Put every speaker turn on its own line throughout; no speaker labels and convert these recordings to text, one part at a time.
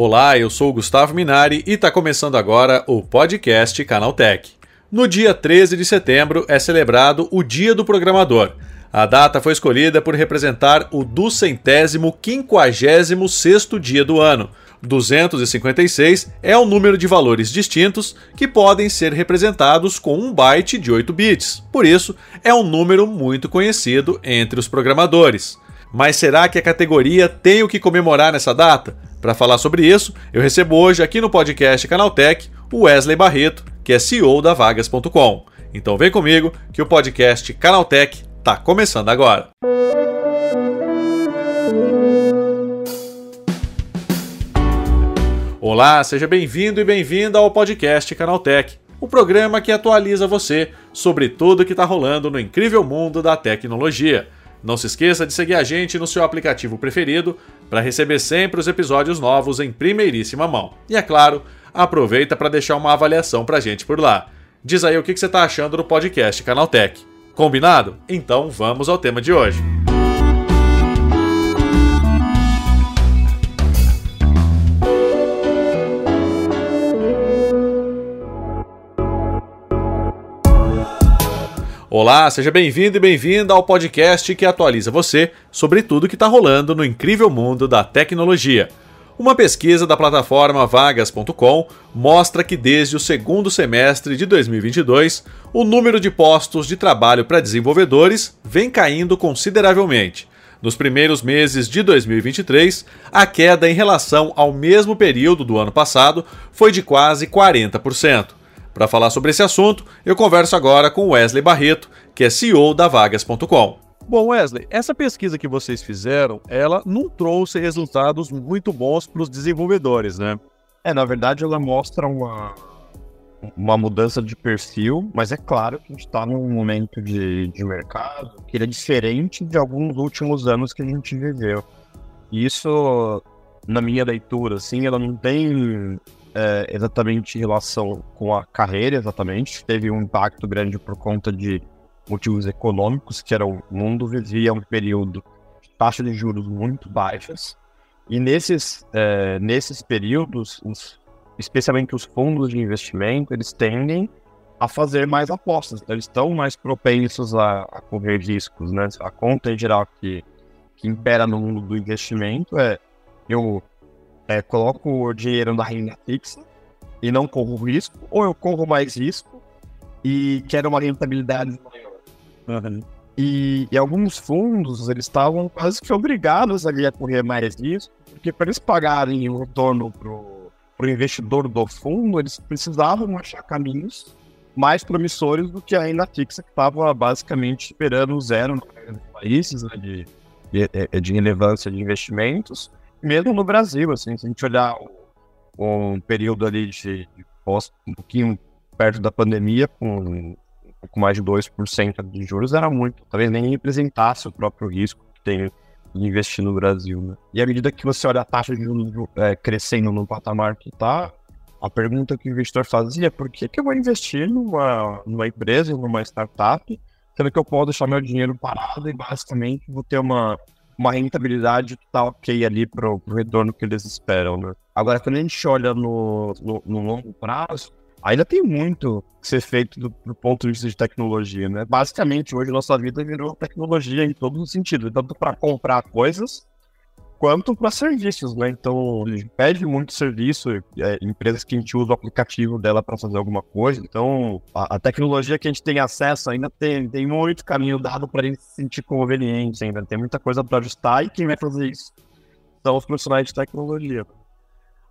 Olá, eu sou o Gustavo Minari e está começando agora o podcast Canaltech. No dia 13 de setembro é celebrado o Dia do Programador. A data foi escolhida por representar o duzentésimo quinquagésimo sexto dia do ano. 256 é o número de valores distintos que podem ser representados com um byte de 8 bits. Por isso, é um número muito conhecido entre os programadores. Mas será que a categoria tem o que comemorar nessa data? Para falar sobre isso, eu recebo hoje aqui no podcast Canaltech o Wesley Barreto, que é CEO da Vagas.com. Então vem comigo que o podcast Canaltech está começando agora. Olá, seja bem-vindo e bem-vinda ao podcast Canaltech, o programa que atualiza você sobre tudo que está rolando no incrível mundo da tecnologia. Não se esqueça de seguir a gente no seu aplicativo preferido para receber sempre os episódios novos em primeiríssima mão. E é claro, aproveita para deixar uma avaliação para a gente por lá. Diz aí o que você está achando do podcast Canaltech. Combinado? Então vamos ao tema de hoje. Olá, seja bem-vindo e bem-vinda ao podcast que atualiza você sobre tudo que está rolando no incrível mundo da tecnologia. Uma pesquisa da plataforma vagas.com mostra que desde o segundo semestre de 2022, o número de postos de trabalho para desenvolvedores vem caindo consideravelmente. Nos primeiros meses de 2023, a queda em relação ao mesmo período do ano passado foi de quase 40%. Para falar sobre esse assunto, eu converso agora com Wesley Barreto, que é CEO da Vagas.com.
Bom, Wesley, essa pesquisa que vocês fizeram, ela não trouxe resultados muito bons para os desenvolvedores, né?
É, na verdade, ela mostra uma, uma mudança de perfil, mas é claro que a gente está num momento de, de mercado que ele é diferente de alguns últimos anos que a gente viveu. E isso, na minha leitura, assim, ela não tem é, exatamente em relação com a carreira, exatamente. Teve um impacto grande por conta de motivos econômicos, que era o mundo vivia um período de taxa de juros muito baixas. E nesses, é, nesses períodos, os, especialmente os fundos de investimento, eles tendem a fazer mais apostas. Eles estão mais propensos a, a correr riscos. Né? A conta em geral que, que impera no mundo do investimento é eu é, coloco o dinheiro na renda fixa e não corro risco, ou eu corro mais risco e quero uma rentabilidade maior. Uhum. E, e, alguns fundos, eles estavam quase que obrigados ali a correr mais risco, porque para eles pagarem o retorno para o investidor do fundo, eles precisavam achar caminhos mais promissores do que a renda fixa, que estava basicamente esperando zero no países né, de, de, de relevância de investimentos mesmo no Brasil, assim, se a gente olhar um período ali de, pós, um pouquinho perto da pandemia, com um pouco mais de 2% de juros, era muito. Talvez nem representasse o próprio risco que tem de investir no Brasil. Né? E à medida que você olha a taxa de juros é, crescendo no patamar que está, a pergunta que o investidor fazia é por que, que eu vou investir numa, numa empresa, numa startup, sendo que eu posso deixar meu dinheiro parado e basicamente vou ter uma uma rentabilidade tá ok ali pro, pro retorno que eles esperam, né? Agora, quando a gente olha no, no, no longo prazo, ainda tem muito que ser feito do, do, ponto de vista de tecnologia, né? Basicamente, hoje nossa vida virou tecnologia em todos os sentidos, tanto para comprar coisas quanto para serviços, né? Então, pede muito serviço, é, empresas que a gente usa o aplicativo dela para fazer alguma coisa. Então, a, a, tecnologia que a gente tem acesso ainda tem, tem muito caminho dado para a gente se sentir conveniente ainda. Tem muita coisa para ajustar e quem vai fazer isso são os profissionais de tecnologia.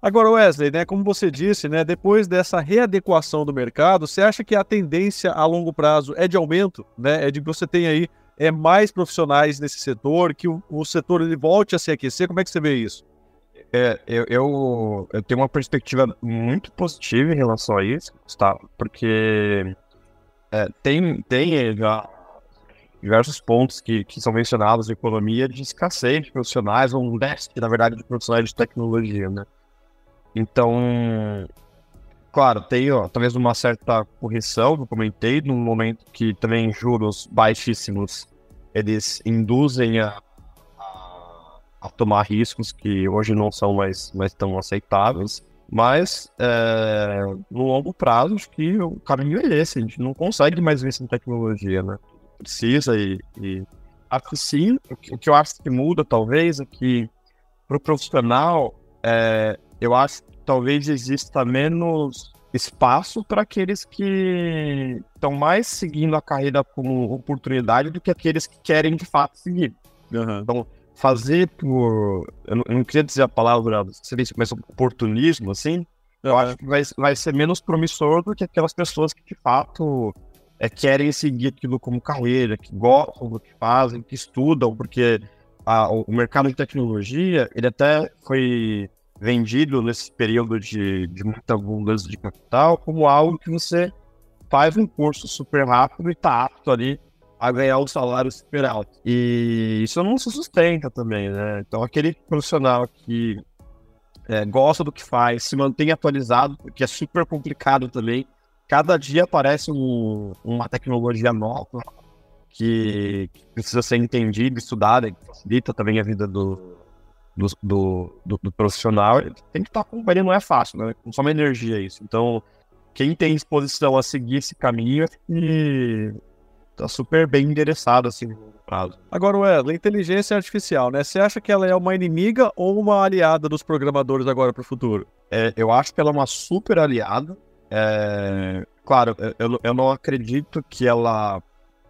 Agora, Wesley, né, como você disse, né, depois dessa readequação do mercado, você acha que a tendência a longo prazo é de aumento, né? É de que você tem aí é, mais profissionais nesse setor, que o, o setor ele volte a se aquecer? Como é que você vê isso?
É, eu, eu, eu, tenho uma perspectiva muito positiva em relação a isso, tá? porque é, tem, tem já diversos pontos que, que são mencionados na economia de escassez de profissionais, ou um déficit, na verdade, de profissionais de tecnologia, né? Então, claro, tem ó, talvez uma certa correção, que eu comentei, num momento que também juros baixíssimos eles induzem a, a, tomar riscos que hoje não são mais, mais tão aceitáveis. Mas é, no longo prazo, acho que o caminho é esse. A gente não consegue mais ver em tecnologia, né? Precisa e, e acho que sim. O que eu acho que muda, talvez, é que para o profissional, é, eu acho que talvez exista menos espaço para aqueles que estão mais seguindo a carreira como oportunidade do que aqueles que querem de fato seguir. Uhum. Então, fazer por. Eu não, eu não, queria dizer a palavra, seria isso, mas oportunismo, assim, eu acho que vai, vai ser menos promissor do que aquelas pessoas que de fato é, querem seguir aquilo como carreira, que gostam do que fazem, que estudam, porque a, o mercado de tecnologia, ele até foi vendido nesse período de, de muita abundância de capital como algo que você faz um curso super rápido e está apto ali a ganhar um salário super alto. E isso não se sustenta também, né? Então, aquele profissional que é, gosta do que faz, se mantém atualizado, porque é super complicado também. Cada dia aparece um, uma tecnologia nova que, que, precisa ser entendida, estudada, que facilita também a vida do, do, do, do, profissional. Tem que estar acompanhando, não é fácil, né? Consome energia isso. Então, quem tem disposição a seguir esse caminho é que tá super bem endereçado, assim, no prazo.
Agora, Wesley, inteligência artificial, né? Você acha que ela é uma inimiga ou uma aliada dos programadores agora para o futuro?
É, eu acho que ela é uma super aliada. É, claro, eu, eu não acredito que ela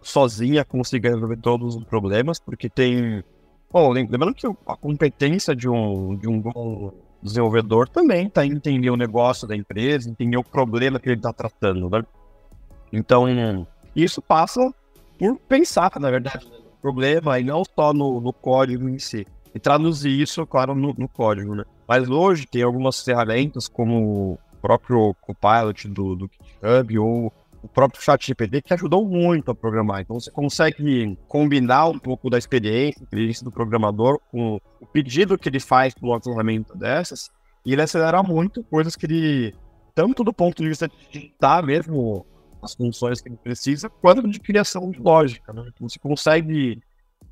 sozinha consiga resolver todos os problemas, porque tem. Bom, lembrando que a competência de um, de um bom desenvolvedor também está em entender o negócio da empresa, entender o problema que ele está tratando, né? Então, isso passa por pensar, na verdade, no problema e não só no, no código em si. E traduzir isso, claro, no, no, código, né? Mas hoje tem algumas ferramentas como o próprio Copilot do, do GitHub ou o próprio ChatGPT que ajudam muito a programar. Então você consegue combinar um pouco da experiência, experiência do programador com o pedido que ele faz para uma ferramenta dessas e ele acelera muito coisas que ele, tanto do ponto de vista de digitar mesmo as funções que ele precisa, quanto de criação de lógica. Né? Então, você consegue.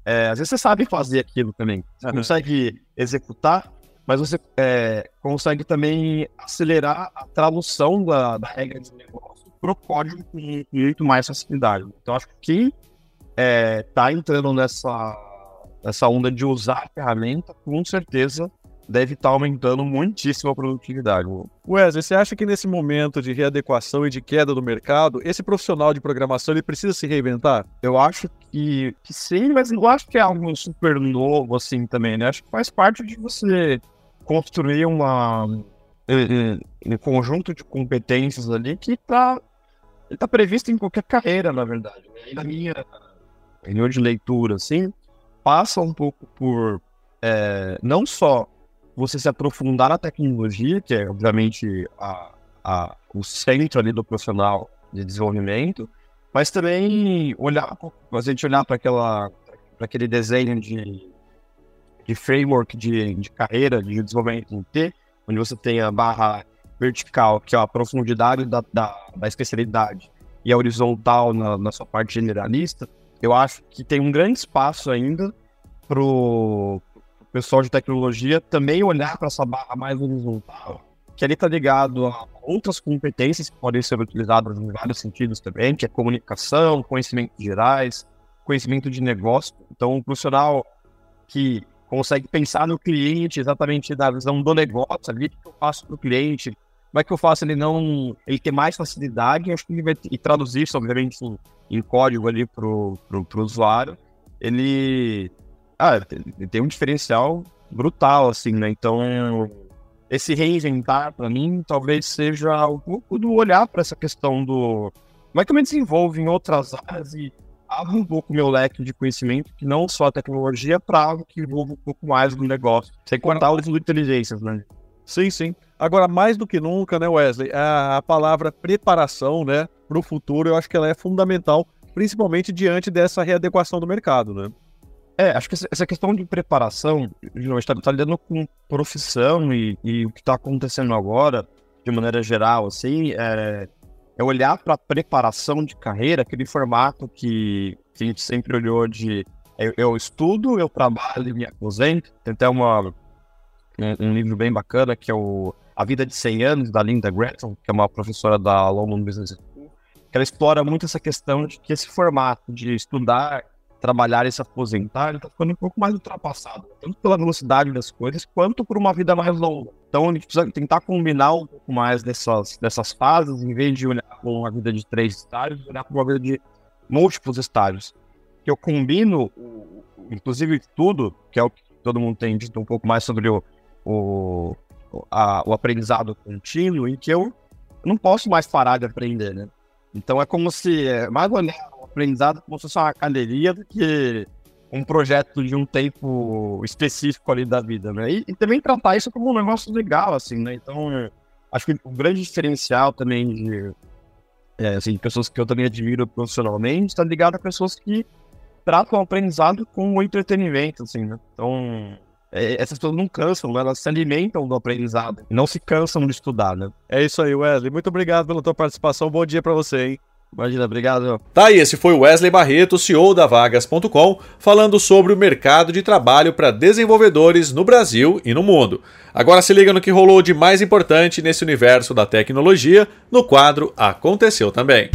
É, às vezes você sabe fazer aquilo também. Você uhum. consegue executar, mas você é, consegue também acelerar a tradução da, da regra de negócio para o código com muito mais facilidade. Então, acho que quem está é, entrando nessa, nessa onda de usar a ferramenta, com certeza deve estar tá aumentando muitíssimo a produtividade.
Wesley, você acha que nesse momento de readequação e de queda do mercado, esse profissional de programação ele precisa se reinventar?
Eu acho que, que sim, mas não acho que é algo super novo assim também, né? Acho que faz parte de você construir uma, um conjunto de competências ali que está tá previsto em qualquer carreira, na verdade. E na minha reunião de leitura, assim, passa um pouco por é, não só você se aprofundar na tecnologia, que é obviamente a, a, o centro ali do profissional de desenvolvimento, mas também olhar, a gente olhar para aquela para aquele desenho de, de framework de, de carreira, de desenvolvimento em T, onde você tem a barra vertical, que é a profundidade da, da, da especialidade, e a horizontal na, na, sua parte generalista, eu acho que tem um grande espaço ainda para pessoal de tecnologia também olhar para essa barra mais horizontal, que ali está ligado a outras competências que podem ser utilizadas em vários sentidos também, que é comunicação, conhecimentos gerais, conhecimento de negócio. Então, um profissional que consegue pensar no cliente exatamente da visão do negócio ali, o que eu faço para o cliente, como é que eu faço ele não ele ter mais facilidade, acho que ele vai e traduzir isso, obviamente, em, em código ali para o usuário, ele ah, tem um diferencial brutal, assim, né? Então, esse reinventar, para mim, talvez seja um pouco do olhar para essa questão do. Como é que eu me desenvolvo em outras áreas e abro um pouco meu leque de conhecimento, que não só a tecnologia, para algo que envolva um pouco mais do negócio. Sem contar os inteligências, né?
Sim, sim. Agora, mais do que nunca, né, Wesley, a, a palavra preparação, né, para o futuro, eu acho que ela é fundamental, principalmente diante dessa readequação do mercado, né?
É, acho que essa questão de preparação, a gente está tá lidando com profissão e, e o que está acontecendo agora, de maneira geral, assim, é, é olhar para a preparação de carreira, aquele formato que, a gente sempre olhou de Eu, eu estudo, eu trabalho e me aposento. Tem até uma, um, um, livro bem bacana que é o A Vida de 100 Anos, da Linda Gretton, que é uma professora da London Business School, que ela explora muito essa questão de que esse formato de estudar, trabalhar e se aposentar, ele está ficando um pouco mais ultrapassado, tanto pela velocidade das coisas, quanto por uma vida mais longa. Então, a gente precisa tentar combinar um pouco mais dessas, dessas fases, em vez de olhar para uma vida de três estágios, olhar para uma vida de múltiplos estágios que eu combino, inclusive tudo, que é o que todo mundo tem dito um pouco mais sobre o, o, a, o aprendizado contínuo, em que eu não posso mais parar de aprender, né? Então é como se, é, mais olhar o aprendizado como se fosse uma academia do que um projeto de um tempo específico ali da vida, né? E, e também tratar isso como um negócio legal, assim, né? Então, acho que o grande diferencial também de, é, assim, pessoas que eu também admiro profissionalmente está ligado a pessoas que tratam o aprendizado com o entretenimento, assim, né? Então, é, essas pessoas não cansam, né? elas se alimentam do aprendizado, não se cansam de estudar, né?
É isso aí, Wesley. Muito obrigado pela tua participação. Bom dia para você, hein?
Imagina, obrigado.
Tá aí, esse foi Wesley Barreto, CEO da Vagas.com, falando sobre o mercado de trabalho para desenvolvedores no Brasil e no mundo. Agora se liga no que rolou de mais importante nesse universo da tecnologia no quadro Aconteceu Também.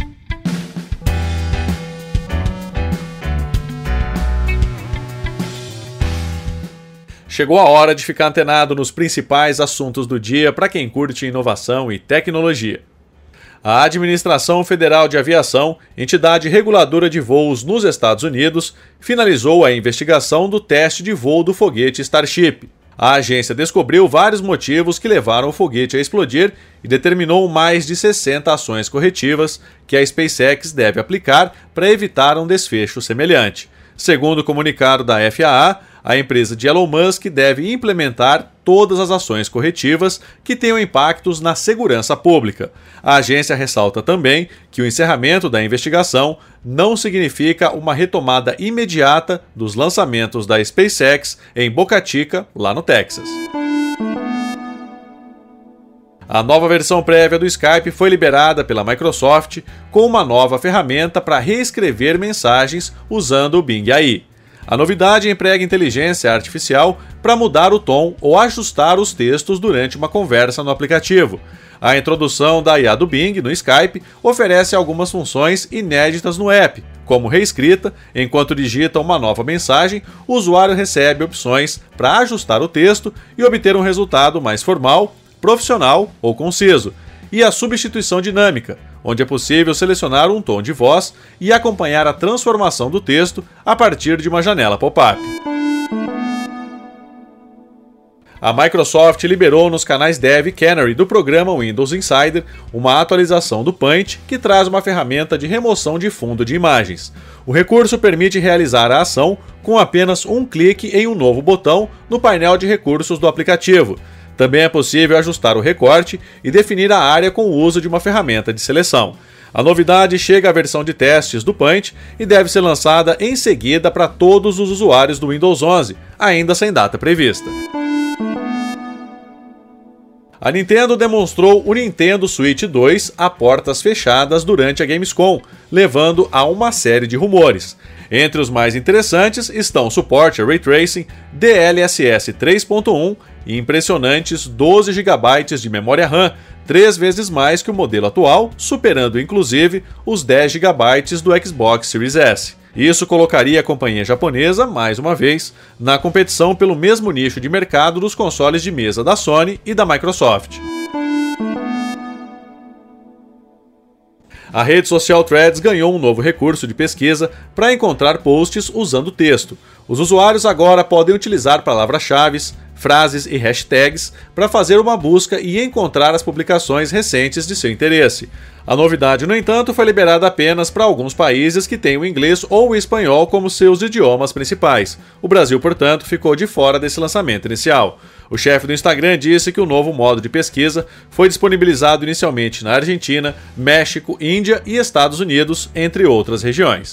Chegou a hora de ficar antenado nos principais assuntos do dia para quem curte inovação e tecnologia. A Administração Federal de Aviação, entidade reguladora de voos nos Estados Unidos, finalizou a investigação do teste de voo do foguete Starship. A agência descobriu vários motivos que levaram o foguete a explodir e determinou mais de 60 ações corretivas que a SpaceX deve aplicar para evitar um desfecho semelhante. Segundo o comunicado da FAA, a empresa de Elon Musk deve implementar todas as ações corretivas que tenham impactos na segurança pública. A agência ressalta também que o encerramento da investigação não significa uma retomada imediata dos lançamentos da SpaceX em Boca Chica, lá no Texas. A nova versão prévia do Skype foi liberada pela Microsoft com uma nova ferramenta para reescrever mensagens usando o Bing AI. A novidade emprega inteligência artificial para mudar o tom ou ajustar os textos durante uma conversa no aplicativo. A introdução da IA do Bing no Skype oferece algumas funções inéditas no app, como reescrita, enquanto digita uma nova mensagem, o usuário recebe opções para ajustar o texto e obter um resultado mais formal, profissional ou conciso, e a substituição dinâmica, onde é possível selecionar um tom de voz e acompanhar a transformação do texto a partir de uma janela pop-up. A Microsoft liberou nos canais Dev Canary do programa Windows Insider uma atualização do Paint que traz uma ferramenta de remoção de fundo de imagens. O recurso permite realizar a ação com apenas um clique em um novo botão no painel de recursos do aplicativo, também é possível ajustar o recorte e definir a área com o uso de uma ferramenta de seleção. A novidade chega à versão de testes do Paint e deve ser lançada em seguida para todos os usuários do Windows 11, ainda sem data prevista. A Nintendo demonstrou o Nintendo Switch 2 a portas fechadas durante a Gamescom, levando a uma série de rumores. Entre os mais interessantes estão suporte a Ray Tracing, DLSS 3.1 e impressionantes 12 GB de memória RAM, três vezes mais que o modelo atual, superando inclusive os 10 GB do Xbox Series S. Isso colocaria a companhia japonesa, mais uma vez, na competição pelo mesmo nicho de mercado dos consoles de mesa da Sony e da Microsoft. A rede social Threads ganhou um novo recurso de pesquisa para encontrar posts usando texto. Os usuários agora podem utilizar palavras-chave, frases e hashtags para fazer uma busca e encontrar as publicações recentes de seu interesse. A novidade, no entanto, foi liberada apenas para alguns países que têm o inglês ou o espanhol como seus idiomas principais. O Brasil, portanto, ficou de fora desse lançamento inicial. O chefe do Instagram disse que o novo modo de pesquisa foi disponibilizado inicialmente na Argentina, México, Índia e Estados Unidos, entre outras regiões.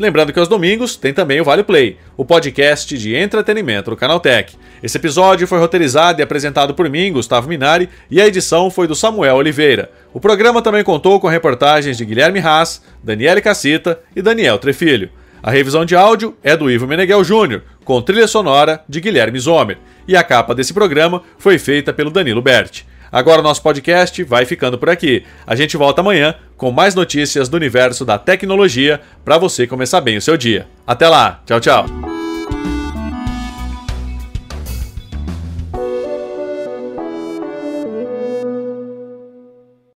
Lembrando que aos domingos tem também o Vale Play, o podcast de entretenimento do Canaltech. Esse episódio foi roteirizado e apresentado por mim, Gustavo Minari, e a edição foi do Samuel Oliveira. O programa também contou com reportagens de Guilherme Haas, Daniele Cassita e Daniel Trefilho. A revisão de áudio é do Ivo Meneghel Júnior, com trilha sonora de Guilherme Zomer, e a capa desse programa foi feita pelo Danilo Berti. Agora nosso podcast vai ficando por aqui. A gente volta amanhã com mais notícias do universo da tecnologia para você começar bem o seu dia. Até lá, tchau, tchau.